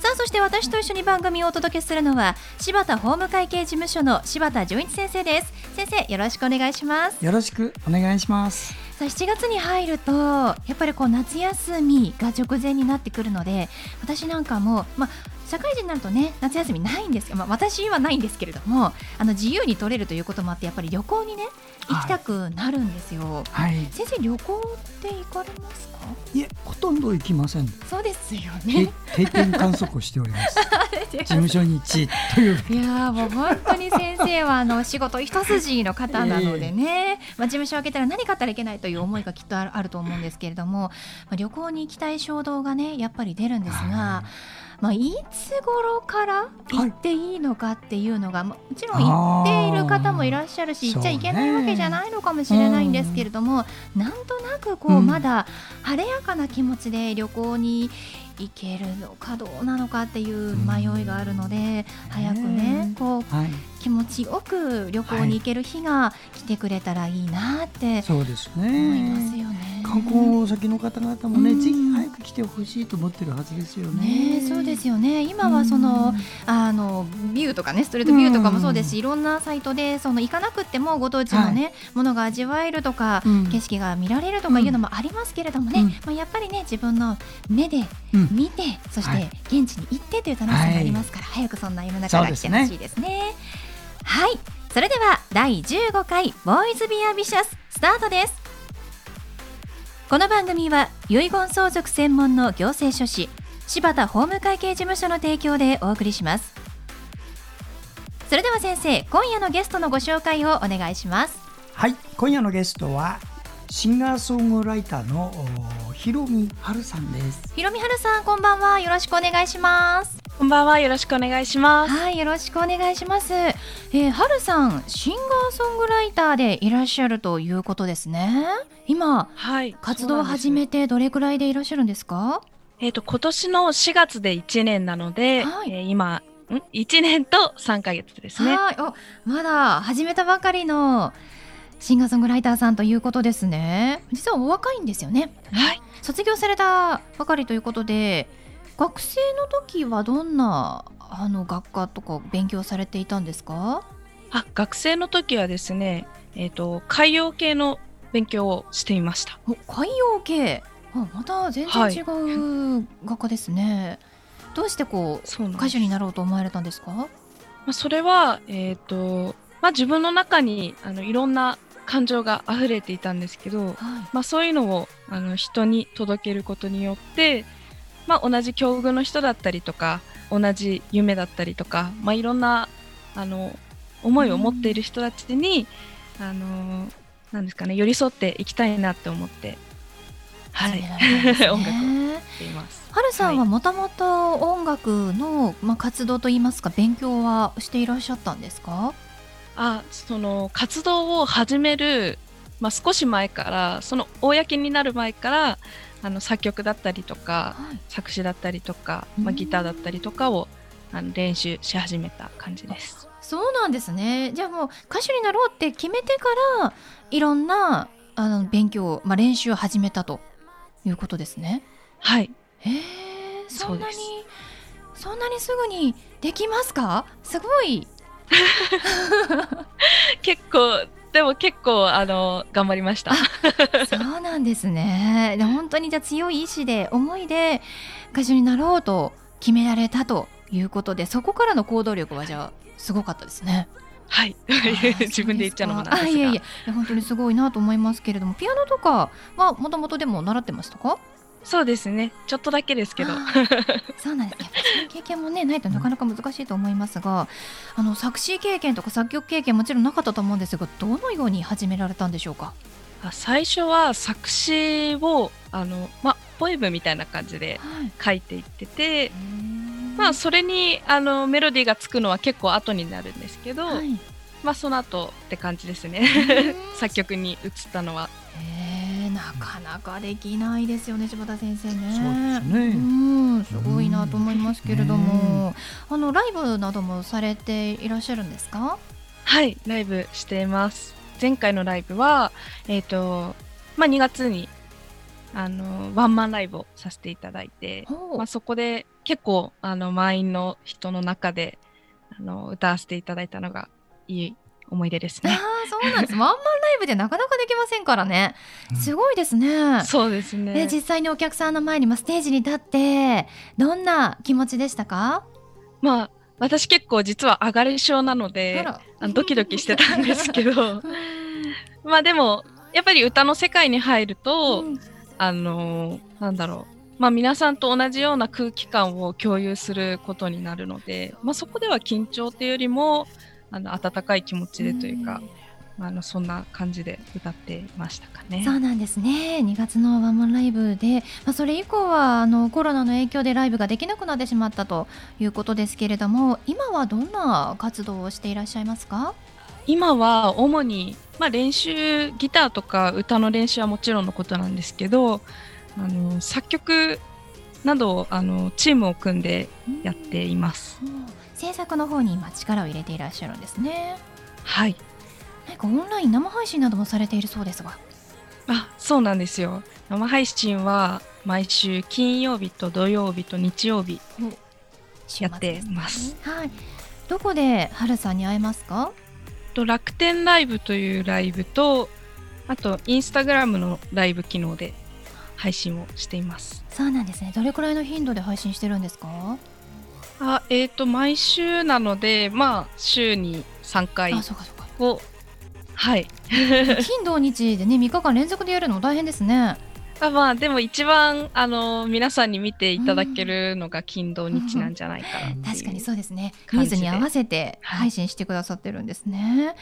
さあそして私と一緒に番組をお届けするのは柴田法務会計事務所の柴田純一先生です。先生よろしくお願いします。よろしくお願いします。さあ7月に入るとやっぱりこう夏休みが直前になってくるので私なんかもまあ社会人になるとね夏休みないんですけど、まあ、私はないんですけれどもあの自由に取れるということもあってやっぱり旅行にね行きたくなるんですよ、はい、先生旅行って行かれますか？いえほとんど行きません。そうですよね。定点観測をしております。事務所に一といういやもう本当に先生はあの仕事一筋の方なのでね、えー、まあ、事務所を開けたら何買ったらいけないという思いがきっとあると思うんですけれども、まあ、旅行に行きたい衝動がねやっぱり出るんですが、まあ、いつ頃から行っていいのかっていうのが、はい、もちろん行っている方もいらっしゃるし行っちゃいけないわけじゃないのかもしれないんですけれども、なんとなくこう、まだ晴れやかな気持ちで旅行に行けるのかどうなのかっていう迷いがあるので、早くねこう、はい、気持ちよく旅行に行ける日が来てくれたらいいなって思いますよね。観光先の方々もね、ぜひ早く来てほしいと思ってるはずですよね。ねそうですよね。今はその、あのビューとかね、ストレートビューとかもそうですし、いろんなサイトでその行かなくてもご当地のね、はい、ものが味わえるとか、景色が見られるとかいうのもありますけれどもね、まあやっぱりね自分の目で見て、そして現地に行ってという楽しさがありますから、早くそんな世の中が来てほしいですね。はい、それでは第15回ボーイズビアビシャススタートです。この番組は遺言相続専門の行政書士柴田法務会計事務所の提供でお送りします。それでは先生今夜のゲストのご紹介をお願いします。はい今夜のゲストはシンガーソングライターのひろみはるさんです。ひろみはるさんこんばんは。よろしくお願いしますこんばんは。よろしくお願いします。はいよろしくお願いします、えー、はるさんシンガーソングライターでいらっしゃるということですね。今、はい、活動を始めてどれくらいでいらっしゃるんですか？えっ、ー、と今年の4月で1年なので、はい、えー、今ん？1年と3ヶ月ですね。はい。おまだ始めたばかりのシンガーソングライターさんということですね。実はお若いんですよね。はい。卒業されたばかりということで学生の時はどんなあの学科とか勉強されていたんですか？あ学生の時はですね、えーと、海洋系の勉強をしていました。海洋系。あまた全然違う学科ですね、はい、どうしてこう歌手になろうと思われたんですか？まあ、それは、えーとまあ、自分の中にあのいろんな感情が溢れていたんですけど、はい、まあ、そういうのをあの人に届けることによってまあ、同じ境遇の人だったりとか同じ夢だったりとか、まあ、いろんなあの思いを持っている人たちに、うん、あのなんですかね寄り添っていきたいなって思って、はい、ね、音楽をいます。はるさんはもともと音楽の、まあ、活動といいますか勉強はしていらっしゃったんですか？あその活動を始める、まあ、少し前からその公になる前からあの作曲だったりとか、はい、作詞だったりとか、まあ、ギターだったりとかをあの練習し始めた感じです。そうなんですね。じゃあもう歌手になろうって決めてからいろんなあの勉強、まあ、練習を始めたということですね。はい。へえそんなにそんなにすぐにできますか？すごい。結構でも結構あの頑張りました。そうなんですね。で本当にじゃ強い意志で思いで歌手になろうと決められたということでそこからの行動力はじゃあすごかったですね。はい。自分で言っちゃうのもなんですが。いやいや本当にすごいなと思いますけれどもピアノとかはもともとでも習ってましたか？そうですね。ちょっとだけですけど。そうなんです。ね経験もねないとなかなか難しいと思いますが、あの作詞経験とか作曲経験もちろんなかったと思うんですがどのように始められたんでしょうか？最初は作詞をあの、ま、ポエムみたいな感じで書いていってて、はい、まあそれにあのメロディーがつくのは結構後になるんですけど、はい、まあその後って感じですね。作曲に移ったのは。かなかできないですよね柴田先生ね。そうですね。うんすごいなと思いますけれども、あのライブなどもされていらっしゃるんですか？はいライブしています。前回のライブはえっ、ー、とまあ2月にあのワンマンライブをさせていただいて、まあ、そこで結構あの満員の人の中であの歌わせていただいたのがいい思い出ですね。あそうなんです。ワンマンライブでなかなかできませんからね。すごいですね。うん、そうですね。で実際にお客さんの前に、まあ、ステージに立ってどんな気持ちでしたか？まあ私結構実は上がり症なのであのドキドキしてたんですけどまあでもやっぱり歌の世界に入ると、うん、あのー、なんだろう。まあ、皆さんと同じような空気感を共有することになるので、まあ、そこでは緊張っていうよりもあの温かい気持ちでというか、うん、あのそんな感じで歌ってましたかね。そうなんですね。2月のワンマンライブで、まあ、それ以降はあのコロナの影響でライブができなくなってしまったということですけれども今はどんな活動をしていらっしゃいますか？今は主に、まあ、練習ギターとか歌の練習はもちろんのことなんですけどあの作曲などあのチームを組んでやっています、うん、制作の方に今力を入れていらっしゃるんですね。はい。なんかオンライン生配信などもされているそうですが。あそうなんですよ。生配信は毎週金曜日と土曜日と日曜日やってます、ね、はい。どこで春さんに会えますか？と楽天ライブというライブとあとインスタグラムのライブ機能で配信をしています。そうなんですね。どれくらいの頻度で配信してるんですか？あえっ、ー、と毎週なのでまあ週に3回をはい。金土日でね3日間連続でやるの大変ですね。あまあでも一番あの皆さんに見ていただけるのが金土日なんじゃないかな、うん、確かにそうですね。ニーズに合わせて配信してくださってるんですね、はい、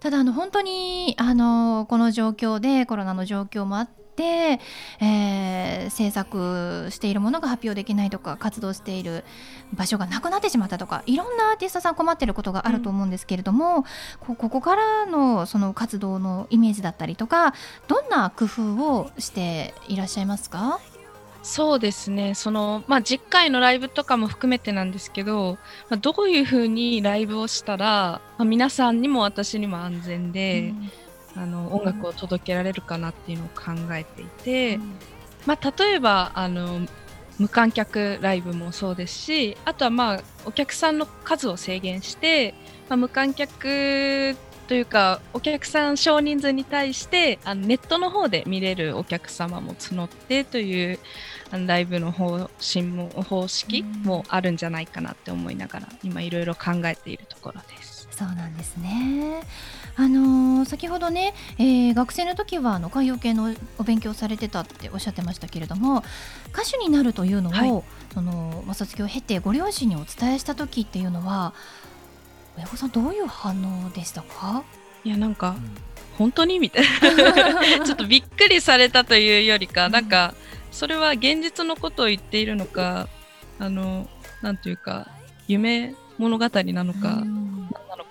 ただあの本当にあのこの状況でコロナの状況もあって、えー、制作しているものが発表できないとか活動している場所がなくなってしまったとかいろんなアーティストさん困っていることがあると思うんですけれども、うん、ここからのその活動のイメージだったりとかどんな工夫をしていらっしゃいますか？そうですね。その、まあ、実回のライブとかも含めてなんですけど、まあ、どういうふうにライブをしたら、まあ、皆さんにも私にも安全で、うんあの音楽を届けられるかなっていうのを考えていて、うん、まあ、例えばあの無観客ライブもそうですしあとはまあお客さんの数を制限して、まあ、無観客というかお客さん少人数に対してあのネットの方で見れるお客様も募ってというあのライブの方針も方式もあるんじゃないかなって思いながら今いろいろ考えているところです。そうなんですね。あのー、先ほどね、えー、学生の時はあの海洋系のお勉強されてたっておっしゃってましたけれども歌手になるというのを、はい、そのまあ、卒業を経てご両親にお伝えした時っていうのは親御さんどういう反応でしたか？いやなんか、本当にみたいな。ちょっとびっくりされたというよりか、うん、なんかそれは現実のことを言っているのかあのなんというか夢物語なのか、うん。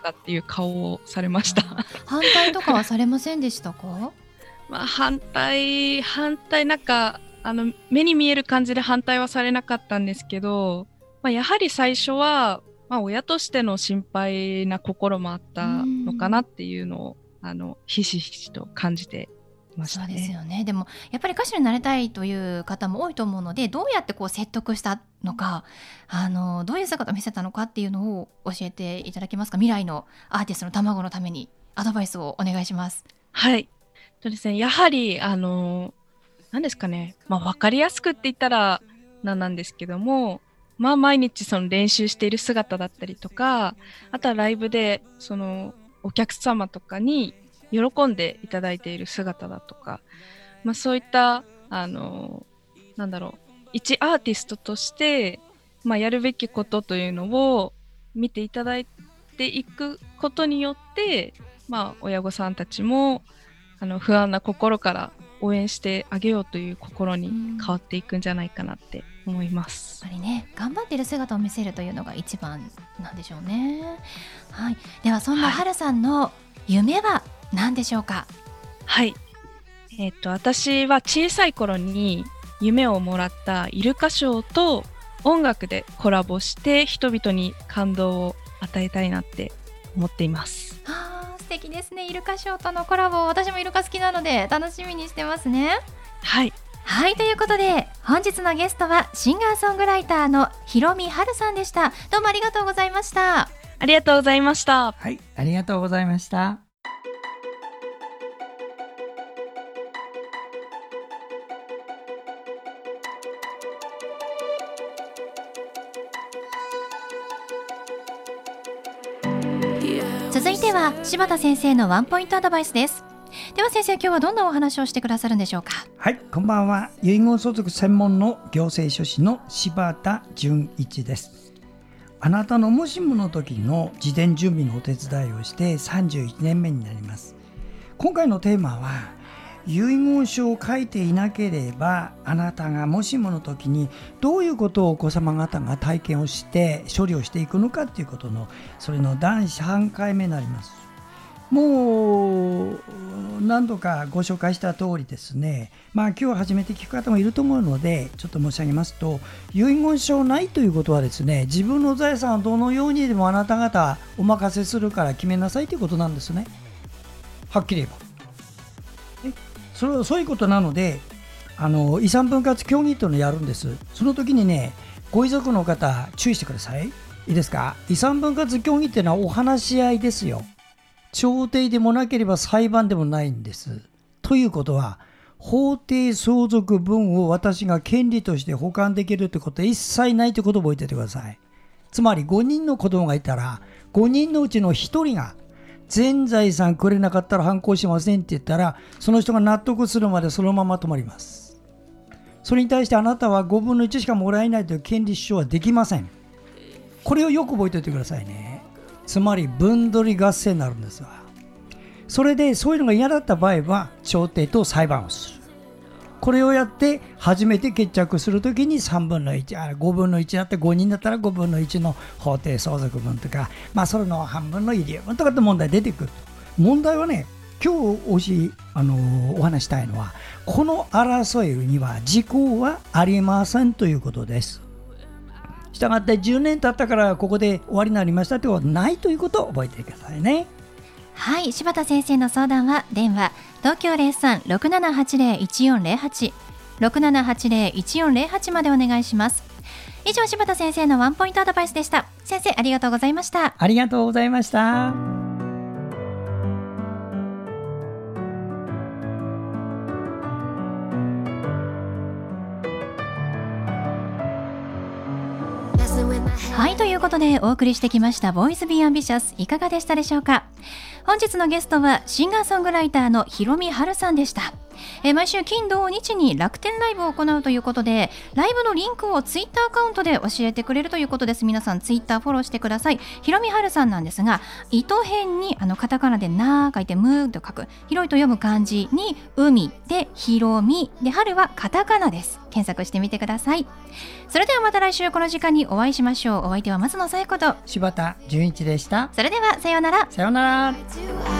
かっていう顔をされました。反対とかはされませんでしたか？まあ反対反対なんかあの目に見える感じで反対はされなかったんですけど、まあ、やはり最初は、まあ、親としての心配な心もあったのかなっていうのをあのひしひしと感じてました、ね、そうですよね。でもやっぱり歌手になりたいという方も多いと思うのでどうやってこう説得したのかあのどういう姿を見せたのかっていうのを教えていただけますか？未来のアーティストの卵のために。アドバイスをお願いします。はい。とですね。やはりあの何ですかね、まあ、分かりやすくって言ったらなんなんですけどもまあ毎日その練習している姿だったりとかあとはライブでそのお客様とかに喜んでいただいている姿だとか、まあ、そういったあのなんだろう。一アーティストとして、まあ、やるべきことというのを見ていただいていくことによって、まあ、親御さんたちもあの不安な心から応援してあげようという心に変わっていくんじゃないかなって思います。やっぱりね頑張っている姿を見せるというのが一番なんでしょうね。はい。ではそんなはるさんの夢は何でしょうか？はい。えっ、と私は小さい頃に夢をもらったイルカショーと音楽でコラボして人々に感動を与えたいなって思っています。あー素敵ですね。イルカショーとのコラボ私もイルカ好きなので楽しみにしてますね。はい。はいということで本日のゲストはシンガーソングライターのひろみはるさんでしたどうもありがとうございましたありがとうございましたはい、ありがとうございました。柴田先生のワンポイントアドバイスですでは先生今日はどんなお話をしてくださるんでしょうか？はい、こんばんは。遺言相続専門の行政書士の柴田純一です。あなたのもしもの時の事前準備のお手伝いをして31年目になります。今回のテーマは、遺言書を書いていなければあなたがもしもの時にどういうことをお子様方が体験をして処理をしていくのかということのそれの第3回目になります。もう何度かご紹介した通りですね、まあ今日初めて聞く方もいると思うので、ちょっと申し上げますと、遺言書ないということはですね、自分の財産をどのようにでもあなた方お任せするから決めなさいということなんですね。はっきり言えば。ねそれはそういうことなので、あの遺産分割協議というのをやるんです。その時にね、ご遺族の方、注意してください。いいですか？遺産分割協議っていうのはお話し合いですよ。調停でもなければ裁判でもないんです。ということは、法定相続分を私が権利として保管できるってことは一切ないということを覚えておいてください。つまり5人の子供がいたら、5人のうちの1人が全財産くれなかったら反抗しませんって言ったら、その人が納得するまでそのまま止まります。それに対してあなたは5分の1しかもらえないという権利主張はできません。これをよく覚えておいてくださいね。つまり分取り合戦になるんですわ。それでそういうのが嫌だった場合は調停と裁判をする。これをやって初めて決着するときに3分の1、あ5分の1だって5人だったら5分の1の法定相続分とか、まあそれの半分の入り分とかって問題出てくる。問題はね、今日おし、あのーお話したいのは、この争いには時効はありませんということです。したがって10年経ったからここで終わりになりましたということはないということを覚えてくださいね。はい柴田先生の相談は電話東京0367801408 6780-1408までお願いします以上柴田先生のワンポイントアドバイスでした先生ありがとうございましたありがとうございました。ということでお送りしてきました「ボーイズ・ビー・アンビシャス」いかがでしたでしょうか？本日のゲストはシンガーソングライターのひろみはるさんでした。えー毎週金土日に楽天ライブを行うということでライブのリンクをツイッターアカウントで教えてくれるということです。皆さんツイッターフォローしてください。ひろみはるさんなんですが糸辺にあのカタカナでなー書いてむーと書く。広いと読む漢字に海でひろみで春はカタカナです。検索してみてください。それではまた来週この時間にお会いしましょう。お相手は松野紗友子と。柴田純一でした。それではさようなら。さようなら。